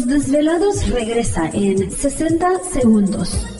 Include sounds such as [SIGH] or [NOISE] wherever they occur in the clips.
Los Desvelados regresa en 60 segundos.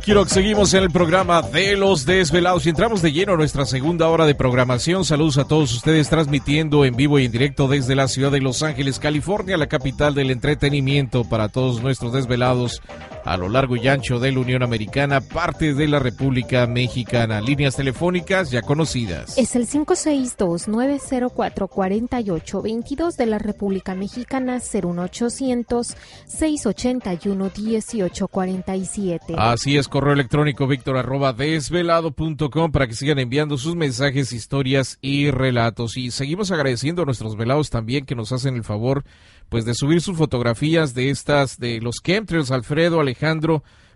Quiero que seguimos en el programa de los desvelados y entramos de lleno a nuestra segunda hora de programación. Saludos a todos ustedes transmitiendo en vivo y en directo desde la ciudad de Los Ángeles, California, la capital del entretenimiento para todos nuestros desvelados a lo largo y ancho de la Unión Americana, parte de la República Mexicana. Líneas telefónicas ya conocidas. Es el 562-904-4822 de la República Mexicana, 01800-681-1847. Así es, correo electrónico víctor arroba desvelado.com para que sigan enviando sus mensajes, historias y relatos. Y seguimos agradeciendo a nuestros velados también que nos hacen el favor pues de subir sus fotografías de estas, de los chemtrails, Alfredo, Alejandro,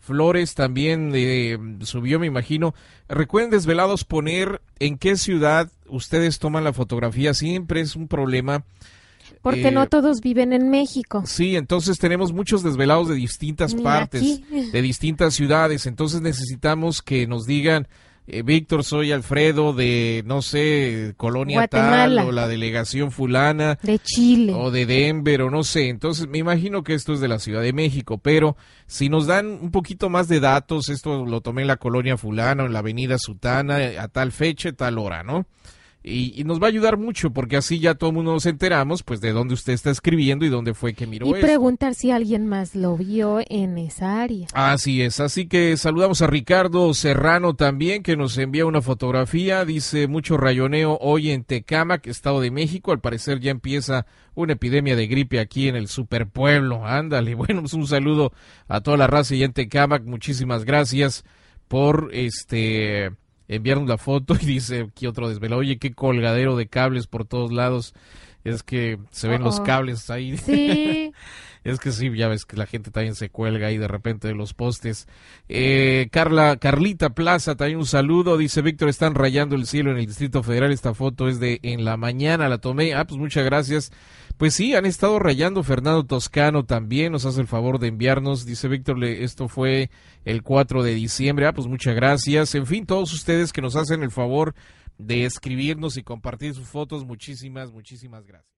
Flores también eh, subió, me imagino. Recuerden, desvelados, poner en qué ciudad ustedes toman la fotografía. Siempre es un problema. Porque no eh, todos viven en México. Sí, entonces tenemos muchos desvelados de distintas partes, de distintas ciudades. Entonces necesitamos que nos digan eh, Víctor, soy Alfredo de, no sé, Colonia tal o la delegación fulana. De Chile. O de Denver o no sé. Entonces me imagino que esto es de la Ciudad de México, pero si nos dan un poquito más de datos, esto lo tomé en la Colonia fulana, en la Avenida Sutana, a tal fecha, tal hora, ¿no? Y, nos va a ayudar mucho porque así ya todo el mundo nos enteramos pues de dónde usted está escribiendo y dónde fue que miró y preguntar si alguien más lo vio en esa área. Así es así que saludamos a Ricardo Serrano también que nos envía una fotografía dice mucho rayoneo hoy en Tecamac Estado de México. Al parecer ya empieza una epidemia de gripe aquí en el superpueblo ándale [LAUGHS] bueno pues un saludo a toda la raza y en Tecamac muchísimas gracias por este enviaron la foto y dice aquí otro desvelo, oye, qué colgadero de cables por todos lados. Es que se ven los cables ahí. Sí. [LAUGHS] es que sí, ya ves que la gente también se cuelga ahí de repente de los postes. Eh, Carla, Carlita Plaza, también un saludo. Dice Víctor, están rayando el cielo en el Distrito Federal. Esta foto es de en la mañana, la tomé. Ah, pues muchas gracias. Pues sí, han estado rayando. Fernando Toscano también nos hace el favor de enviarnos. Dice Víctor, esto fue el 4 de diciembre. Ah, pues muchas gracias. En fin, todos ustedes que nos hacen el favor de escribirnos y compartir sus fotos, muchísimas, muchísimas gracias.